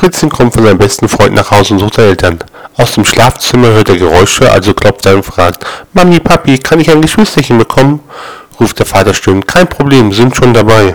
Fritzchen kommt von seinem besten Freund nach Hause und sucht seine Eltern. Aus dem Schlafzimmer hört er Geräusche, also klopft er und fragt, Mami, Papi, kann ich ein Geschwisterchen bekommen? ruft der Vater stöhnend, kein Problem, sind schon dabei.